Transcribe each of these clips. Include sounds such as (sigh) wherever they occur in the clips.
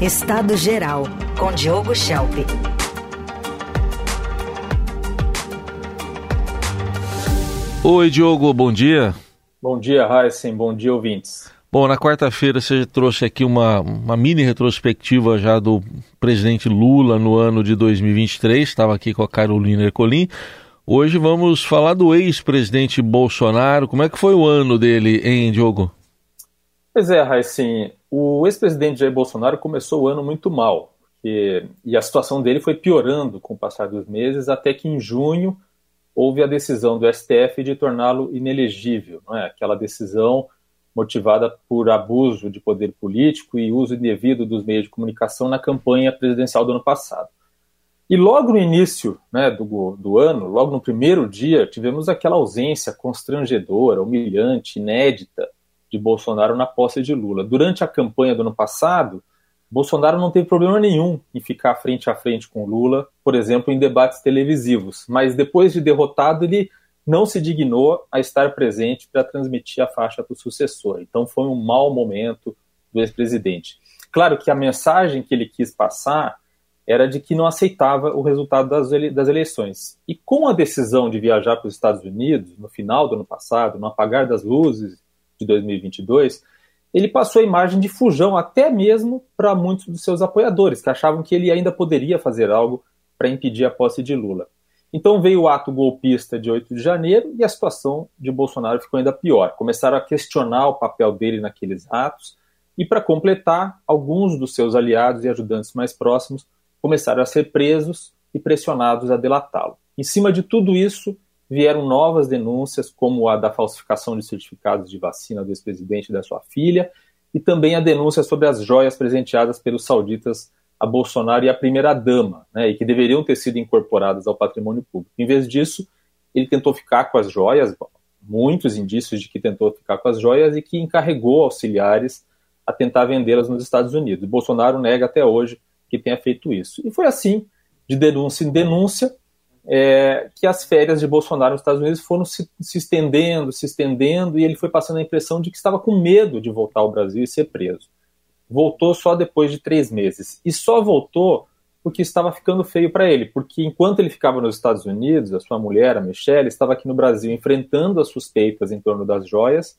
Estado Geral, com Diogo Schelp. Oi, Diogo, bom dia. Bom dia, Heisen, bom dia, ouvintes. Bom, na quarta-feira você trouxe aqui uma, uma mini retrospectiva já do presidente Lula no ano de 2023, estava aqui com a Carolina Ercolim. Hoje vamos falar do ex-presidente Bolsonaro. Como é que foi o ano dele, hein, Diogo? Pois é, Raicin, o ex-presidente Jair Bolsonaro começou o ano muito mal. E, e a situação dele foi piorando com o passar dos meses, até que em junho houve a decisão do STF de torná-lo inelegível. É? Aquela decisão motivada por abuso de poder político e uso indevido dos meios de comunicação na campanha presidencial do ano passado. E logo no início né, do, do ano, logo no primeiro dia, tivemos aquela ausência constrangedora, humilhante, inédita de Bolsonaro na posse de Lula. Durante a campanha do ano passado, Bolsonaro não teve problema nenhum em ficar frente a frente com Lula, por exemplo, em debates televisivos, mas depois de derrotado, ele não se dignou a estar presente para transmitir a faixa para o sucessor. Então foi um mau momento do ex-presidente. Claro que a mensagem que ele quis passar era de que não aceitava o resultado das, ele das eleições. E com a decisão de viajar para os Estados Unidos, no final do ano passado, no apagar das luzes de 2022, ele passou a imagem de fujão até mesmo para muitos dos seus apoiadores, que achavam que ele ainda poderia fazer algo para impedir a posse de Lula. Então veio o ato golpista de 8 de janeiro e a situação de Bolsonaro ficou ainda pior. Começaram a questionar o papel dele naqueles atos e, para completar, alguns dos seus aliados e ajudantes mais próximos começaram a ser presos e pressionados a delatá-lo. Em cima de tudo isso, vieram novas denúncias, como a da falsificação de certificados de vacina do ex-presidente e da sua filha, e também a denúncia sobre as joias presenteadas pelos sauditas a Bolsonaro e a primeira-dama, né, e que deveriam ter sido incorporadas ao patrimônio público. Em vez disso, ele tentou ficar com as joias, muitos indícios de que tentou ficar com as joias e que encarregou auxiliares a tentar vendê-las nos Estados Unidos. Bolsonaro nega até hoje que tenha feito isso. E foi assim, de denúncia em denúncia, é, que as férias de Bolsonaro nos Estados Unidos foram se, se, estendendo, se estendendo, e ele foi passando a impressão de que estava com medo de voltar ao Brasil e ser preso. Voltou só depois de três meses. E só voltou porque estava ficando feio para ele, porque enquanto ele ficava nos Estados Unidos, a sua mulher, a Michelle, estava aqui no Brasil enfrentando as suspeitas em torno das joias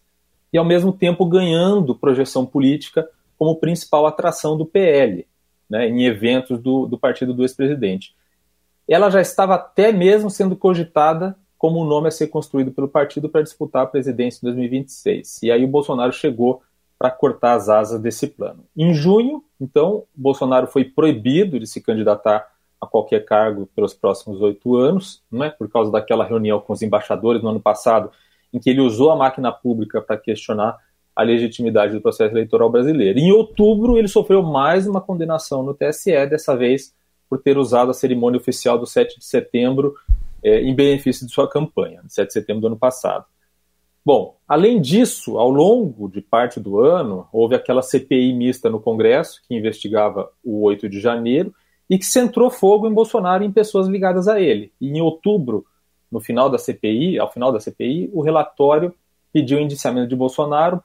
e ao mesmo tempo ganhando projeção política como principal atração do PL, né, em eventos do, do partido do ex-presidente ela já estava até mesmo sendo cogitada como o um nome a ser construído pelo partido para disputar a presidência em 2026. E aí o Bolsonaro chegou para cortar as asas desse plano. Em junho, então, Bolsonaro foi proibido de se candidatar a qualquer cargo pelos próximos oito anos, não é? por causa daquela reunião com os embaixadores no ano passado, em que ele usou a máquina pública para questionar a legitimidade do processo eleitoral brasileiro. Em outubro, ele sofreu mais uma condenação no TSE, dessa vez por ter usado a cerimônia oficial do 7 de setembro é, em benefício de sua campanha, 7 de setembro do ano passado. Bom, além disso, ao longo de parte do ano, houve aquela CPI mista no Congresso, que investigava o 8 de janeiro, e que centrou fogo em Bolsonaro e em pessoas ligadas a ele. E em outubro, no final da CPI, ao final da CPI, o relatório pediu o indiciamento de Bolsonaro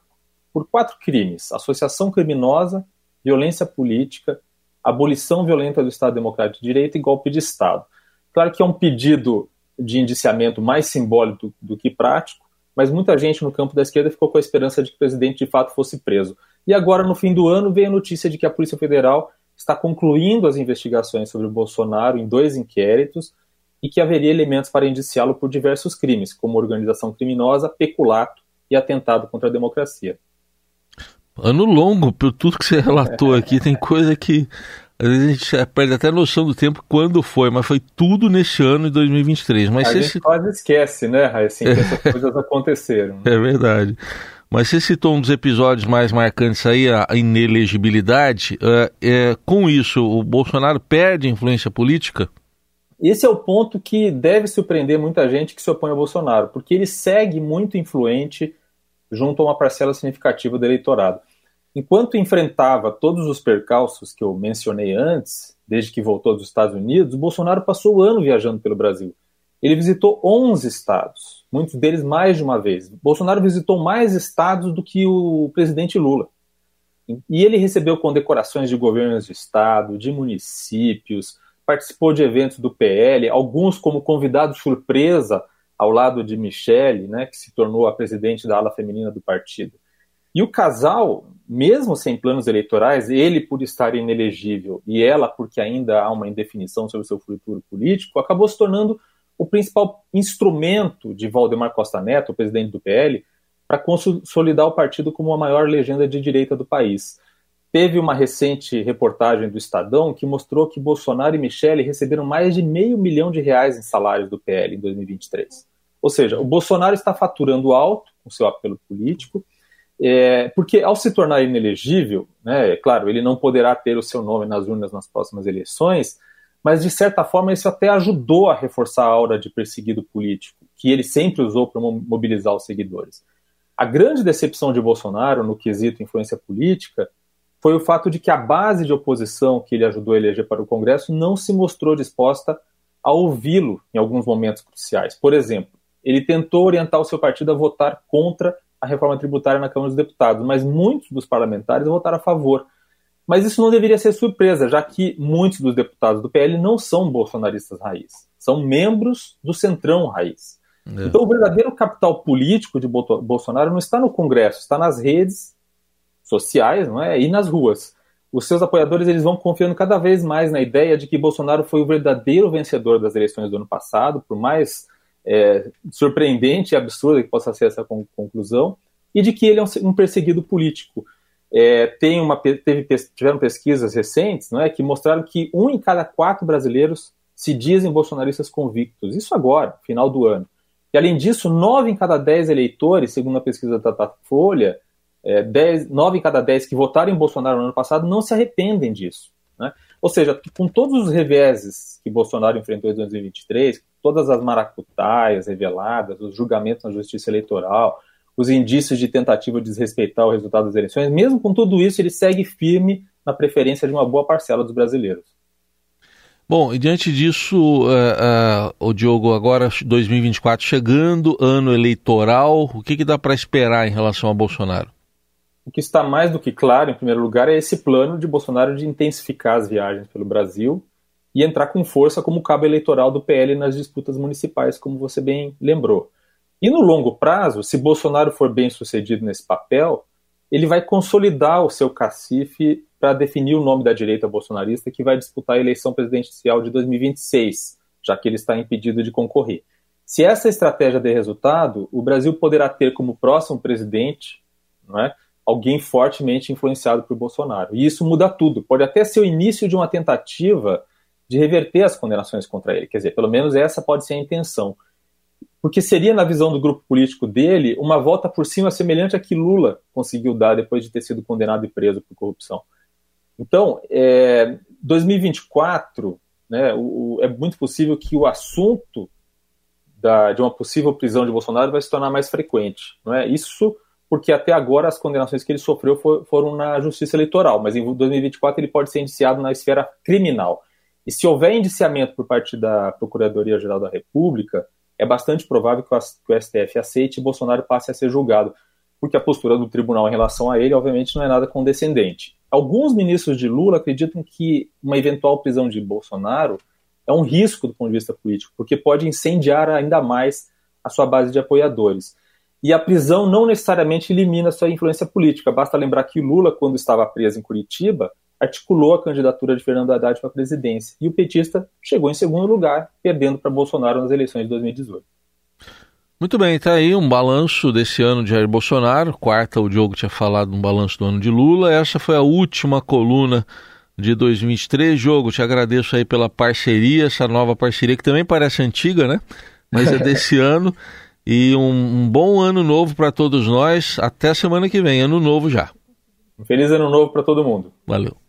por quatro crimes: associação criminosa, violência política, abolição violenta do Estado Democrático de Direito e golpe de Estado. Claro que é um pedido de indiciamento mais simbólico do, que prático, mas muita gente no campo da esquerda ficou com a esperança de que o presidente de fato fosse preso. E agora, no fim do ano, veio a notícia de que a Polícia Federal está concluindo as investigações sobre o Bolsonaro em dois inquéritos e que haveria elementos para indiciá-lo por diversos crimes, como organização criminosa, peculato e atentado contra a democracia. Ano longo, por tudo que você (laughs) relatou aqui, tem coisa que às vezes a gente perde até a noção do tempo quando foi, mas foi tudo nesse ano de 2023. Mas a gente se... quase esquece, né, assim, que essas coisas aconteceram. É verdade. Mas você citou um dos episódios mais marcantes aí, a inelegibilidade. É, é, com isso, o Bolsonaro perde influência política? Esse é o ponto que deve surpreender muita gente que se opõe ao Bolsonaro, porque ele segue muito influente junto a uma parcela significativa do eleitorado. Enquanto enfrentava todos os percalços que eu mencionei antes, desde que voltou dos Estados Unidos, Bolsonaro passou o ano viajando pelo Brasil. Ele visitou 11 estados, muitos deles mais de uma vez. Bolsonaro visitou mais estados do que o presidente Lula. E ele recebeu condecorações de governos de estado, de municípios, participou de eventos do PL, alguns como convidado surpresa ao lado de Michele, né, que se tornou a presidente da ala feminina do partido. E o casal, mesmo sem planos eleitorais, ele por estar inelegível e ela porque ainda há uma indefinição sobre o seu futuro político, acabou se tornando o principal instrumento de Valdemar Costa Neto, o presidente do PL, para consolidar o partido como a maior legenda de direita do país. Teve uma recente reportagem do Estadão que mostrou que Bolsonaro e Michele receberam mais de meio milhão de reais em salários do PL em 2023. Ou seja, o Bolsonaro está faturando alto com seu apelo político, é, porque ao se tornar inelegível, né, é claro, ele não poderá ter o seu nome nas urnas nas próximas eleições, mas de certa forma isso até ajudou a reforçar a aura de perseguido político, que ele sempre usou para mobilizar os seguidores. A grande decepção de Bolsonaro no quesito influência política foi o fato de que a base de oposição que ele ajudou a eleger para o Congresso não se mostrou disposta a ouvi-lo em alguns momentos cruciais. Por exemplo, ele tentou orientar o seu partido a votar contra a reforma tributária na Câmara dos Deputados, mas muitos dos parlamentares votaram a favor. Mas isso não deveria ser surpresa, já que muitos dos deputados do PL não são bolsonaristas raiz, são membros do Centrão raiz. É. Então, o verdadeiro capital político de Bolsonaro não está no Congresso, está nas redes sociais não é? e nas ruas. Os seus apoiadores eles vão confiando cada vez mais na ideia de que Bolsonaro foi o verdadeiro vencedor das eleições do ano passado, por mais é, surpreendente e absurda que possa ser essa conclusão, e de que ele é um perseguido político. É, tem uma, teve, tiveram pesquisas recentes não é, que mostraram que um em cada quatro brasileiros se dizem bolsonaristas convictos. Isso agora, final do ano. E além disso, nove em cada dez eleitores, segundo a pesquisa da Datafolha, é, dez, nove em cada dez que votaram em Bolsonaro no ano passado não se arrependem disso. Né? Ou seja, com todos os reveses que Bolsonaro enfrentou em 2023, todas as maracutaias reveladas, os julgamentos na justiça eleitoral, os indícios de tentativa de desrespeitar o resultado das eleições, mesmo com tudo isso, ele segue firme na preferência de uma boa parcela dos brasileiros. Bom, e diante disso, uh, uh, o Diogo, agora 2024 chegando, ano eleitoral, o que, que dá para esperar em relação a Bolsonaro? O que está mais do que claro, em primeiro lugar, é esse plano de Bolsonaro de intensificar as viagens pelo Brasil e entrar com força como cabo eleitoral do PL nas disputas municipais, como você bem lembrou. E no longo prazo, se Bolsonaro for bem sucedido nesse papel, ele vai consolidar o seu cacife para definir o nome da direita bolsonarista que vai disputar a eleição presidencial de 2026, já que ele está impedido de concorrer. Se essa estratégia der resultado, o Brasil poderá ter como próximo presidente é, alguém fortemente influenciado por Bolsonaro. E isso muda tudo. Pode até ser o início de uma tentativa de reverter as condenações contra ele. Quer dizer, pelo menos essa pode ser a intenção porque seria, na visão do grupo político dele, uma volta por cima semelhante a que Lula conseguiu dar depois de ter sido condenado e preso por corrupção. Então, é, 2024, né, o, é muito possível que o assunto da, de uma possível prisão de Bolsonaro vai se tornar mais frequente. Não é? Isso porque até agora as condenações que ele sofreu for, foram na justiça eleitoral, mas em 2024 ele pode ser indiciado na esfera criminal. E se houver indiciamento por parte da Procuradoria-Geral da República, é bastante provável que o STF aceite e Bolsonaro passe a ser julgado, porque a postura do tribunal em relação a ele, obviamente, não é nada condescendente. Alguns ministros de Lula acreditam que uma eventual prisão de Bolsonaro é um risco do ponto de vista político, porque pode incendiar ainda mais a sua base de apoiadores. E a prisão não necessariamente elimina sua influência política. Basta lembrar que Lula, quando estava preso em Curitiba, articulou a candidatura de Fernando Haddad para a presidência. E o petista chegou em segundo lugar, perdendo para Bolsonaro nas eleições de 2018. Muito bem, está aí um balanço desse ano de Jair Bolsonaro. Quarta, o Diogo tinha falado um balanço do ano de Lula. Essa foi a última coluna de 2023. Diogo, te agradeço aí pela parceria, essa nova parceria que também parece antiga, né? Mas é desse (laughs) ano. E um, um bom ano novo para todos nós. Até semana que vem, ano novo já. Um feliz ano novo para todo mundo. Valeu.